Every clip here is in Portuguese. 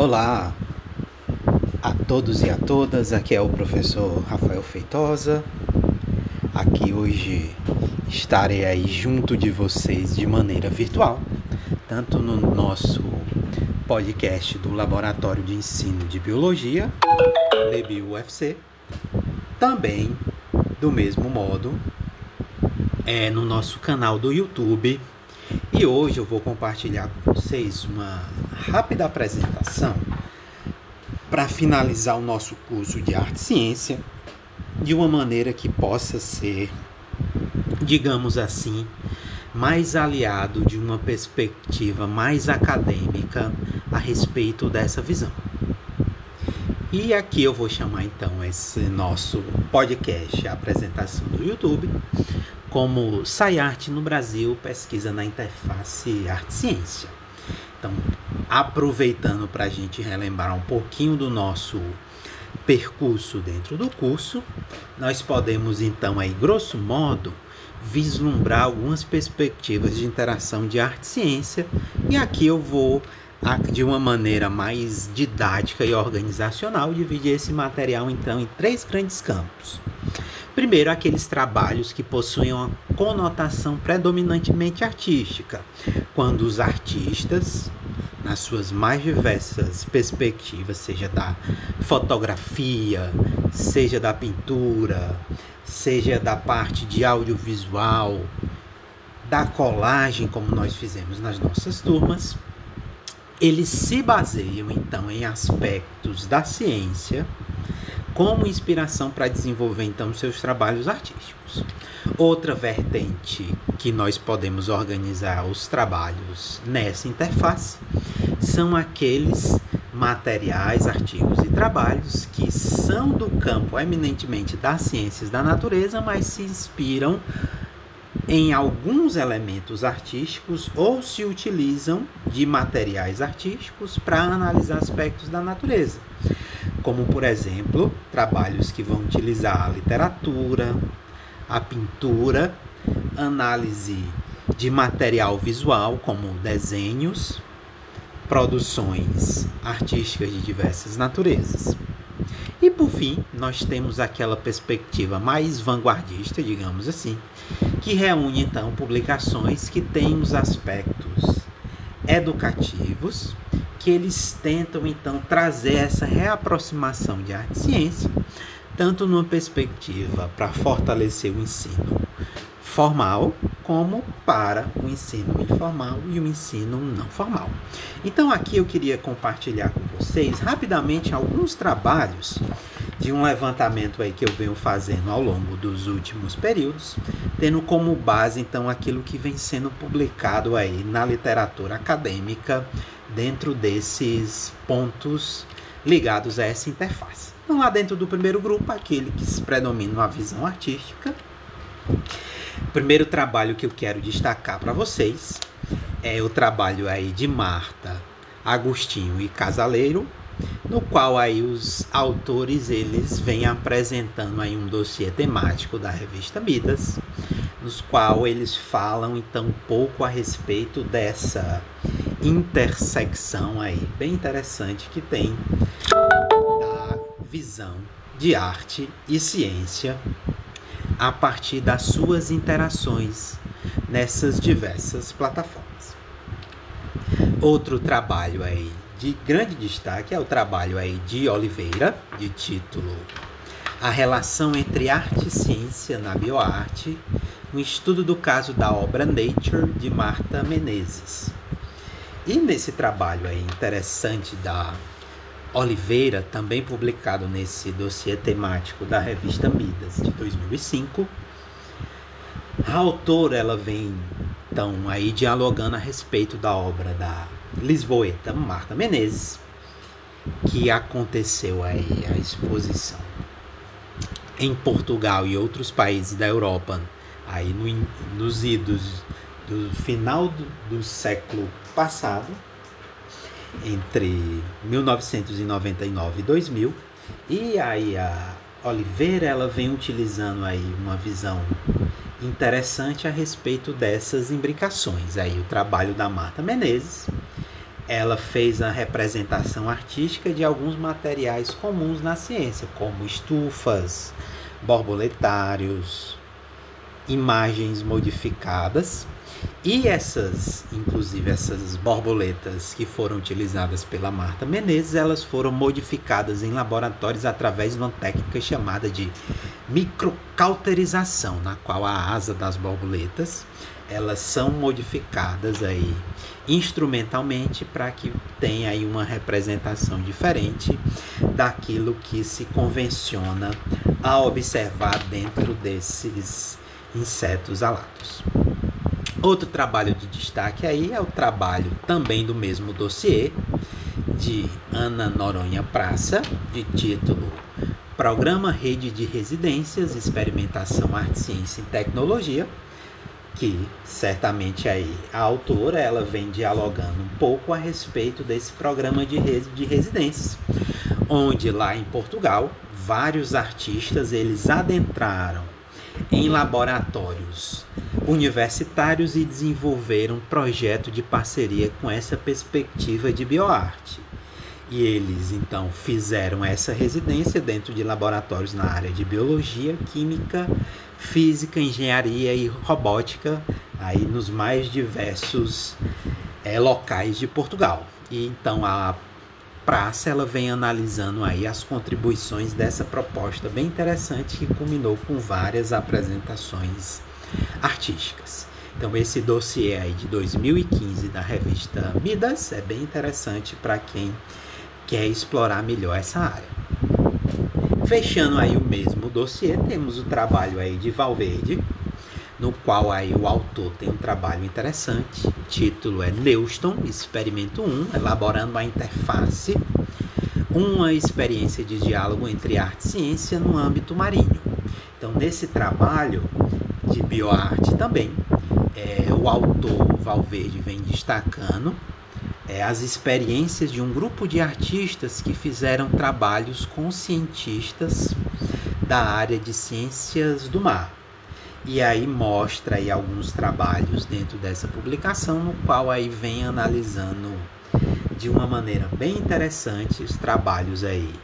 Olá a todos e a todas, aqui é o professor Rafael Feitosa. Aqui hoje estarei aí junto de vocês de maneira virtual, tanto no nosso podcast do Laboratório de Ensino de Biologia, LabUFC, também do mesmo modo é no nosso canal do YouTube. E hoje eu vou compartilhar com vocês uma rápida apresentação para finalizar o nosso curso de arte e ciência de uma maneira que possa ser, digamos assim, mais aliado de uma perspectiva mais acadêmica a respeito dessa visão. E aqui eu vou chamar então esse nosso podcast, a apresentação do YouTube, como SciArt no Brasil, pesquisa na interface arte-ciência. Então, aproveitando para a gente relembrar um pouquinho do nosso percurso dentro do curso, nós podemos então aí, grosso modo, vislumbrar algumas perspectivas de interação de arte e ciência, e aqui eu vou de uma maneira mais didática e organizacional dividir esse material então em três grandes campos. Primeiro, aqueles trabalhos que possuem uma conotação predominantemente artística, quando os artistas, nas suas mais diversas perspectivas, seja da fotografia, seja da pintura, seja da parte de audiovisual, da colagem, como nós fizemos nas nossas turmas, eles se baseiam então em aspectos da ciência como inspiração para desenvolver então seus trabalhos artísticos. Outra vertente que nós podemos organizar os trabalhos nessa interface são aqueles materiais, artigos e trabalhos que são do campo eminentemente das ciências da natureza, mas se inspiram em alguns elementos artísticos ou se utilizam de materiais artísticos para analisar aspectos da natureza como por exemplo trabalhos que vão utilizar a literatura, a pintura, análise de material visual, como desenhos, produções artísticas de diversas naturezas. E por fim, nós temos aquela perspectiva mais vanguardista, digamos assim, que reúne então publicações que têm os aspectos educativos, que eles tentam então trazer essa reaproximação de arte e ciência, tanto numa perspectiva para fortalecer o ensino formal, como para o ensino informal e o ensino não formal. Então aqui eu queria compartilhar com vocês rapidamente alguns trabalhos de um levantamento aí que eu venho fazendo ao longo dos últimos períodos, tendo como base então aquilo que vem sendo publicado aí na literatura acadêmica dentro desses pontos ligados a essa interface. Então, lá dentro do primeiro grupo, aquele que se predomina a visão artística. O primeiro trabalho que eu quero destacar para vocês é o trabalho aí de Marta Agostinho e Casaleiro, no qual aí os autores eles vêm apresentando aí um dossiê temático da revista Midas, nos qual eles falam então um pouco a respeito dessa intersecção aí bem interessante que tem da visão de arte e ciência a partir das suas interações nessas diversas plataformas. Outro trabalho aí de grande destaque é o trabalho aí de Oliveira, de título A relação entre arte e ciência na bioarte, um estudo do caso da obra Nature de Marta Menezes. E nesse trabalho aí interessante da Oliveira, também publicado nesse dossiê temático da revista Midas de 2005, a autora ela vem então aí dialogando a respeito da obra da lisboeta Marta Menezes, que aconteceu aí a exposição em Portugal e outros países da Europa aí no, nos idos do final do, do século passado, entre 1999 e 2000, e aí a Oliveira ela vem utilizando aí uma visão interessante a respeito dessas imbricações. Aí o trabalho da Marta Menezes ela fez a representação artística de alguns materiais comuns na ciência, como estufas, borboletários, imagens modificadas. E essas, inclusive essas borboletas que foram utilizadas pela Marta Menezes, elas foram modificadas em laboratórios através de uma técnica chamada de microcauterização, na qual a asa das borboletas elas são modificadas aí instrumentalmente para que tenha aí uma representação diferente daquilo que se convenciona a observar dentro desses insetos alados. Outro trabalho de destaque aí é o trabalho também do mesmo dossiê de Ana Noronha Praça, de título Programa Rede de Residências, Experimentação Arte, Ciência e Tecnologia, que certamente aí a autora ela vem dialogando um pouco a respeito desse programa de, res, de residências, onde lá em Portugal vários artistas eles adentraram em laboratórios universitários e desenvolveram um projeto de parceria com essa perspectiva de bioarte. E eles então fizeram essa residência dentro de laboratórios na área de biologia, química, física, engenharia e robótica, aí nos mais diversos é, locais de Portugal. E então a praça ela vem analisando aí as contribuições dessa proposta bem interessante que culminou com várias apresentações artísticas. Então esse dossiê aí de 2015 da revista Midas é bem interessante para quem quer explorar melhor essa área. Fechando aí o mesmo dossiê, temos o trabalho aí de Valverde, no qual aí o autor tem um trabalho interessante. O título é Neuston, Experimento 1, elaborando a interface, uma experiência de diálogo entre arte e ciência no âmbito marinho. Então, nesse trabalho de bioarte também, é, o autor Valverde vem destacando é, as experiências de um grupo de artistas que fizeram trabalhos com cientistas da área de ciências do mar. E aí mostra aí alguns trabalhos dentro dessa publicação, no qual aí vem analisando de uma maneira bem interessante os trabalhos aí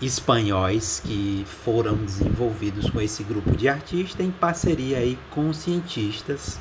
espanhóis que foram desenvolvidos com esse grupo de artistas em parceria aí com cientistas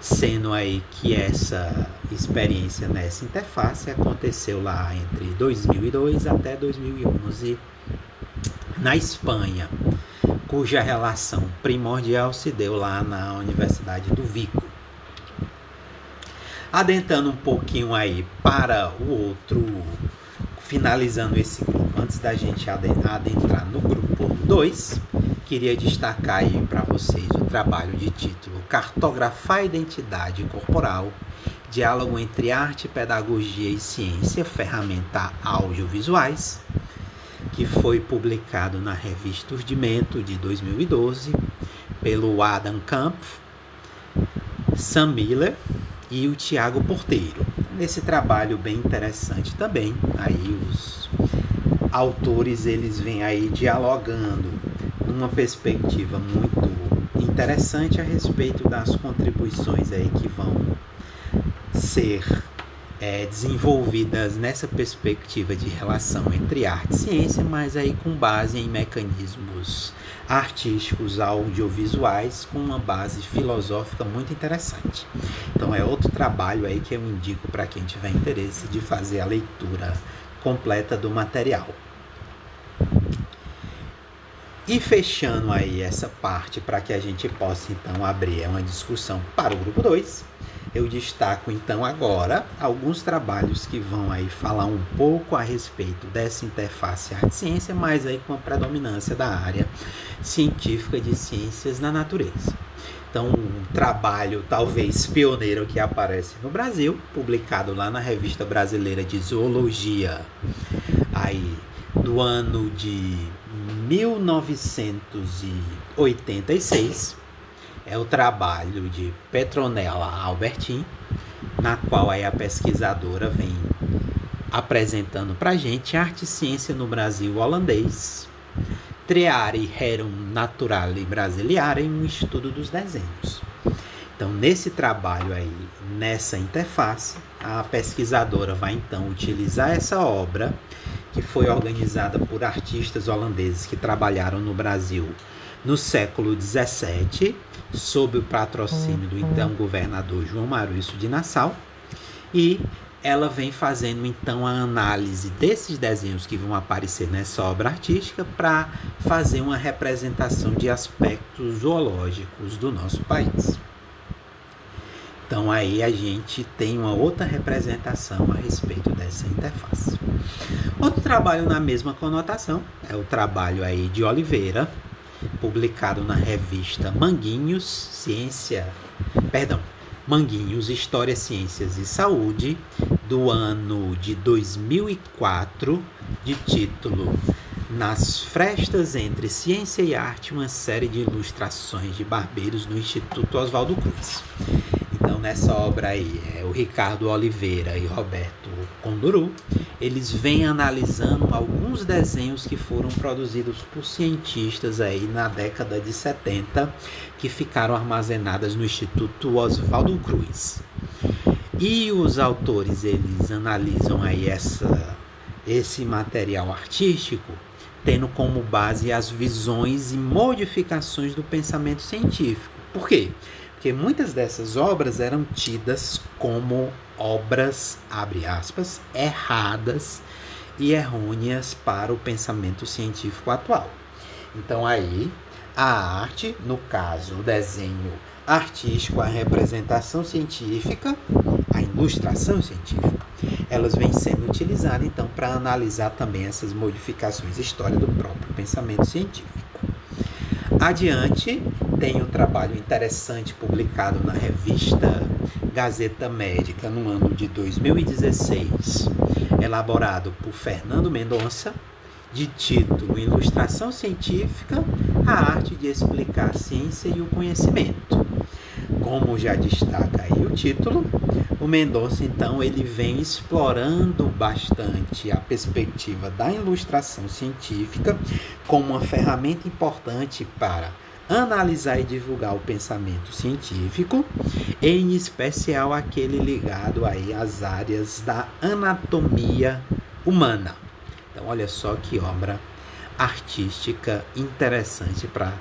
sendo aí que essa experiência nessa interface aconteceu lá entre 2002 até 2011 na Espanha, cuja relação primordial se deu lá na Universidade do Vigo. Adentrando um pouquinho aí para o outro, finalizando esse grupo, antes da gente adentrar no grupo 2, queria destacar aí para vocês o trabalho de título Cartografar a Identidade Corporal, Diálogo entre Arte, Pedagogia e Ciência, Ferramenta Audiovisuais, que foi publicado na revista Urdimento de 2012 pelo Adam Kampf, Sam Miller e o Tiago Porteiro. Nesse trabalho bem interessante também, aí os autores eles vêm aí dialogando uma perspectiva muito interessante a respeito das contribuições aí que vão ser é, desenvolvidas nessa perspectiva de relação entre arte e ciência, mas aí com base em mecanismos artísticos audiovisuais com uma base filosófica muito interessante. Então é outro trabalho aí que eu indico para quem tiver interesse de fazer a leitura completa do material. E fechando aí essa parte para que a gente possa então abrir uma discussão para o grupo 2, eu destaco então agora alguns trabalhos que vão aí falar um pouco a respeito dessa interface arte-ciência, mas aí com a predominância da área científica de ciências na natureza. Então, um trabalho talvez pioneiro que aparece no Brasil, publicado lá na Revista Brasileira de Zoologia, aí do ano de 1986 é o trabalho de Petronella Albertin, na qual a pesquisadora vem apresentando para gente arte e ciência no Brasil holandês, Triare Rerum Naturale Brasiliare, um estudo dos desenhos. Então, nesse trabalho aí, nessa interface, a pesquisadora vai então utilizar essa obra, que foi organizada por artistas holandeses que trabalharam no Brasil no século XVII, sob o patrocínio do então governador João Maurício de Nassau, e ela vem fazendo então a análise desses desenhos que vão aparecer nessa obra artística para fazer uma representação de aspectos zoológicos do nosso país. Então aí a gente tem uma outra representação a respeito dessa interface. Outro trabalho na mesma conotação é o trabalho aí de Oliveira, publicado na revista Manguinhos Ciência, perdão, Manguinhos História, Ciências e Saúde, do ano de 2004, de título Nas Frestas entre Ciência e Arte, uma série de ilustrações de barbeiros no Instituto Oswaldo Cruz. Então, nessa obra aí, é o Ricardo Oliveira e Roberto Conduru, eles vêm analisando alguns desenhos que foram produzidos por cientistas aí na década de 70, que ficaram armazenadas no Instituto Oswaldo Cruz. E os autores, eles analisam aí essa, esse material artístico tendo como base as visões e modificações do pensamento científico. Por quê? Porque muitas dessas obras eram tidas como obras, abre aspas, erradas e errôneas para o pensamento científico atual. Então aí a arte, no caso o desenho artístico, a representação científica, a ilustração científica, elas vêm sendo utilizadas então para analisar também essas modificações histórica do próprio pensamento científico. Adiante, tem um trabalho interessante publicado na revista Gazeta Médica no ano de 2016, elaborado por Fernando Mendonça, de título Ilustração Científica: A Arte de Explicar a Ciência e o Conhecimento. Como já destaca aí o título, o Mendonça então ele vem explorando bastante a perspectiva da ilustração científica como uma ferramenta importante para analisar e divulgar o pensamento científico, em especial aquele ligado aí às áreas da anatomia humana. Então, olha só que obra artística interessante para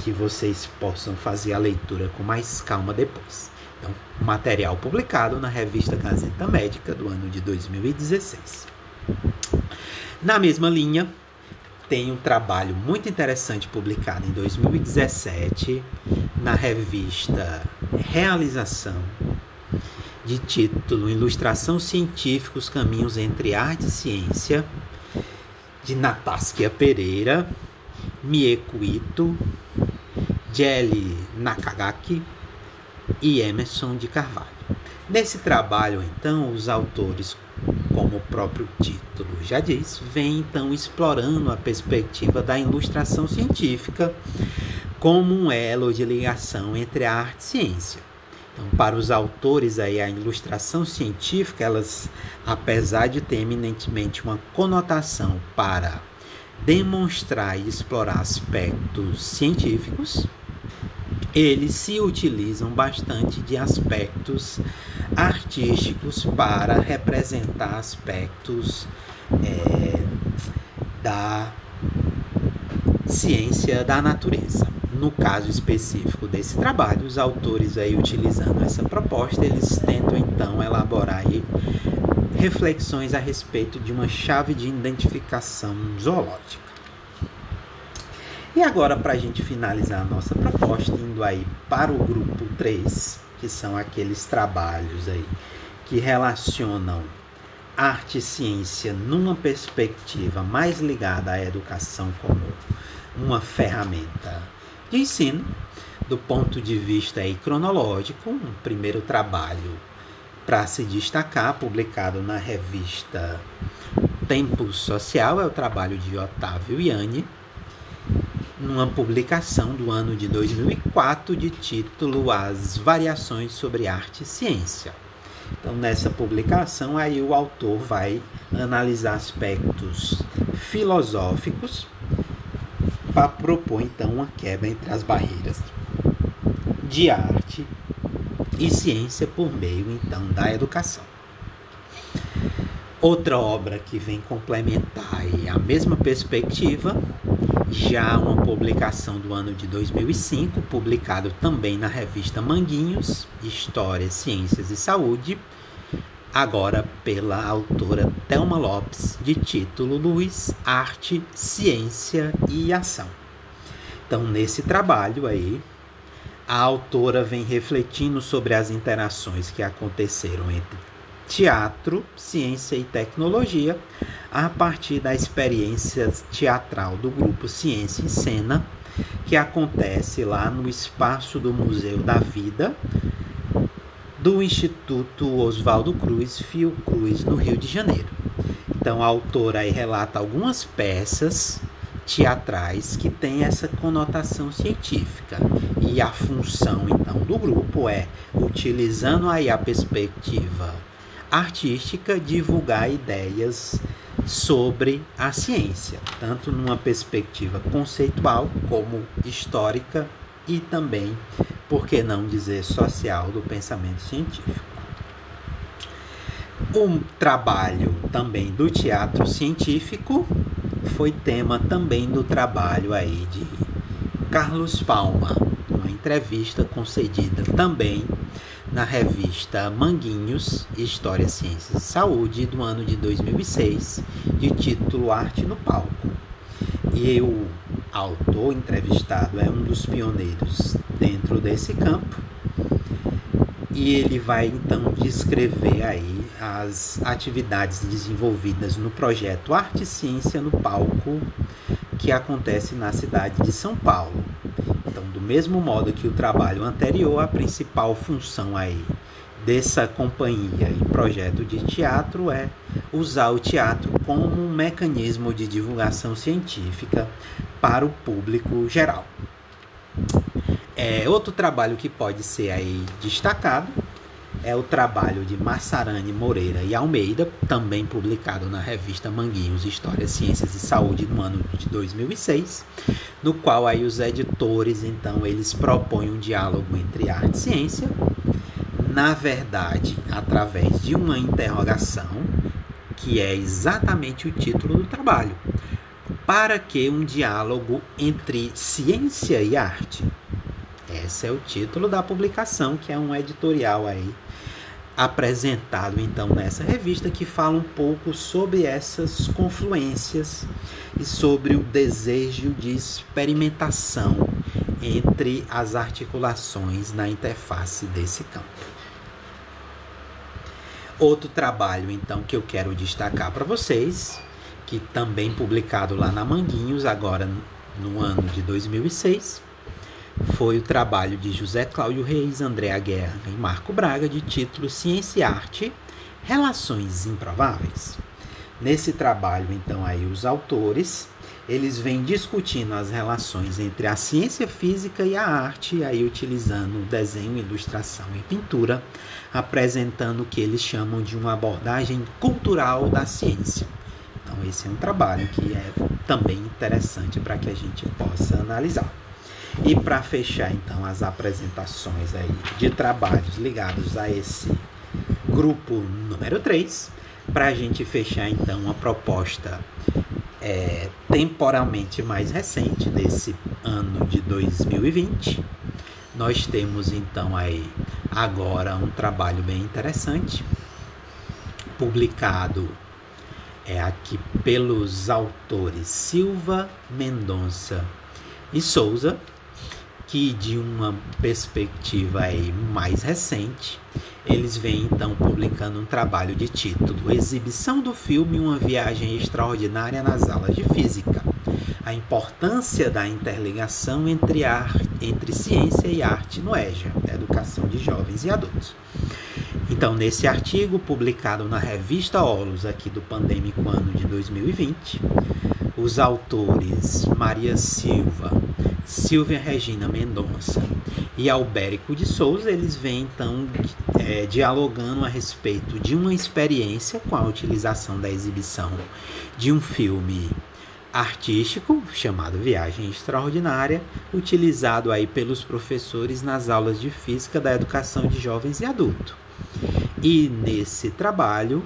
que vocês possam fazer a leitura com mais calma depois. Então, material publicado na revista Gazeta Médica do ano de 2016. Na mesma linha, tem um trabalho muito interessante publicado em 2017 na revista Realização, de título Ilustração Científica: Os Caminhos entre Arte e Ciência, de Nataskia Pereira, Mieko Ito, Jelly Nakagaki e Emerson de Carvalho. Nesse trabalho, então, os autores, como o próprio título já diz, vêm então explorando a perspectiva da ilustração científica como um elo de ligação entre a arte e a ciência. Então, para os autores aí a ilustração científica, elas, apesar de ter eminentemente uma conotação para demonstrar e explorar aspectos científicos, eles se utilizam bastante de aspectos artísticos para representar aspectos é, da ciência da natureza. No caso específico desse trabalho, os autores aí utilizando essa proposta, eles tentam então elaborar aí reflexões a respeito de uma chave de identificação zoológica. E agora, para a gente finalizar a nossa proposta, indo aí para o grupo 3, que são aqueles trabalhos aí que relacionam arte e ciência numa perspectiva mais ligada à educação como uma ferramenta de ensino, do ponto de vista aí cronológico, um primeiro trabalho para se destacar, publicado na revista Tempo Social, é o trabalho de Otávio Iane, numa publicação do ano de 2004 de título As Variações sobre Arte e Ciência. Então, nessa publicação, aí o autor vai analisar aspectos filosóficos para propor então uma quebra entre as barreiras de arte e ciência por meio então da educação. Outra obra que vem complementar a mesma perspectiva, já uma publicação do ano de 2005, publicado também na revista Manguinhos, História, Ciências e Saúde, agora pela autora Thelma Lopes, de título Luz, Arte, Ciência e Ação. Então, nesse trabalho aí, a autora vem refletindo sobre as interações que aconteceram entre teatro, ciência e tecnologia, a partir da experiência teatral do grupo Ciência em Cena, que acontece lá no espaço do Museu da Vida, do Instituto Oswaldo Cruz, Fiocruz, no Rio de Janeiro. Então a autora relata algumas peças teatrais que têm essa conotação científica. E a função então do grupo é, utilizando aí a perspectiva artística divulgar ideias sobre a ciência, tanto numa perspectiva conceitual como histórica e também, por que não dizer, social do pensamento científico. Um trabalho também do teatro científico foi tema também do trabalho aí de Carlos Palma, uma entrevista concedida também na revista Manguinhos, História, Ciências e Saúde, do ano de 2006, de título Arte no Palco. E o autor entrevistado é um dos pioneiros dentro desse campo. E ele vai então descrever aí as atividades desenvolvidas no projeto Arte e Ciência no Palco, que acontece na cidade de São Paulo. Então, do mesmo modo que o trabalho anterior, a principal função aí dessa companhia e projeto de teatro é usar o teatro como um mecanismo de divulgação científica para o público geral. É, outro trabalho que pode ser aí destacado é o trabalho de Massarani Moreira e Almeida, também publicado na revista Manguinhos História, Ciências e Saúde no ano de 2006, no qual aí os editores, então, eles propõem um diálogo entre arte e ciência, na verdade, através de uma interrogação, que é exatamente o título do trabalho. Para que um diálogo entre ciência e arte? Esse é o título da publicação, que é um editorial aí apresentado então nessa revista que fala um pouco sobre essas confluências e sobre o desejo de experimentação entre as articulações na interface desse campo. Outro trabalho então que eu quero destacar para vocês, que também publicado lá na Manguinhos agora no ano de 2006, foi o trabalho de José Cláudio Reis, Andréa Guerra e Marco Braga, de título Ciência e Arte, Relações Improváveis. Nesse trabalho, então, aí os autores, eles vêm discutindo as relações entre a ciência física e a arte, aí utilizando desenho, ilustração e pintura, apresentando o que eles chamam de uma abordagem cultural da ciência. Então, esse é um trabalho que é também interessante para que a gente possa analisar. E para fechar então as apresentações aí de trabalhos ligados a esse grupo número 3, para a gente fechar então uma proposta é, temporalmente mais recente desse ano de 2020. Nós temos então aí agora um trabalho bem interessante, publicado é aqui pelos autores Silva, Mendonça e Souza, que de uma perspectiva mais recente, eles vêm então publicando um trabalho de título Exibição do filme Uma Viagem Extraordinária nas Aulas de Física. A importância da interligação entre, ar, entre ciência e arte no EJA, Educação de Jovens e Adultos. Então, nesse artigo publicado na revista Olos aqui do pandêmico ano de 2020, os autores Maria Silva, Silvia Regina Mendonça e Albérico de Souza, eles vêm então é, dialogando a respeito de uma experiência com a utilização da exibição de um filme artístico chamado Viagem Extraordinária, utilizado aí pelos professores nas aulas de física da educação de jovens e adultos. E nesse trabalho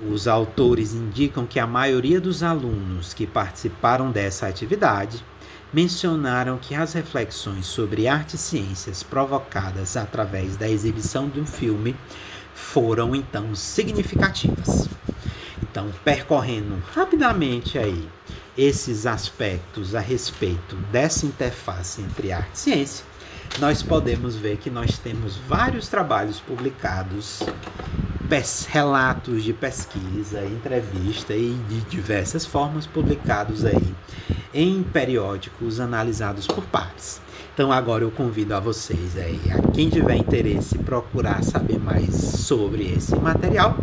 Os autores indicam que a maioria dos alunos que participaram dessa atividade mencionaram que as reflexões sobre arte e ciências provocadas através da exibição de um filme foram então significativas. Então, percorrendo rapidamente aí esses aspectos a respeito dessa interface entre arte e ciência, nós podemos ver que nós temos vários trabalhos publicados relatos de pesquisa, entrevista e de diversas formas publicados aí em periódicos analisados por pares. Então agora eu convido a vocês aí, a quem tiver interesse, procurar saber mais sobre esse material.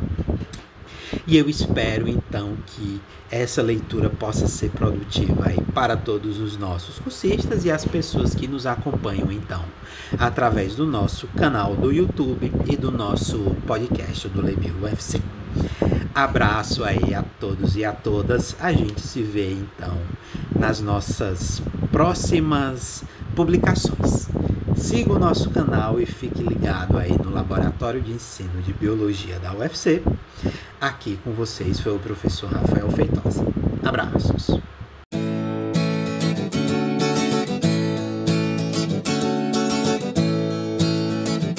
E eu espero então que essa leitura possa ser produtiva aí para todos os nossos cursistas e as pessoas que nos acompanham então através do nosso canal do YouTube e do nosso podcast do Lebio UFC. Abraço aí a todos e a todas. A gente se vê então nas nossas próximas publicações. Siga o nosso canal e fique ligado aí no Laboratório de Ensino de Biologia da UFC. Aqui com vocês foi o professor Rafael Feitosa. Abraços.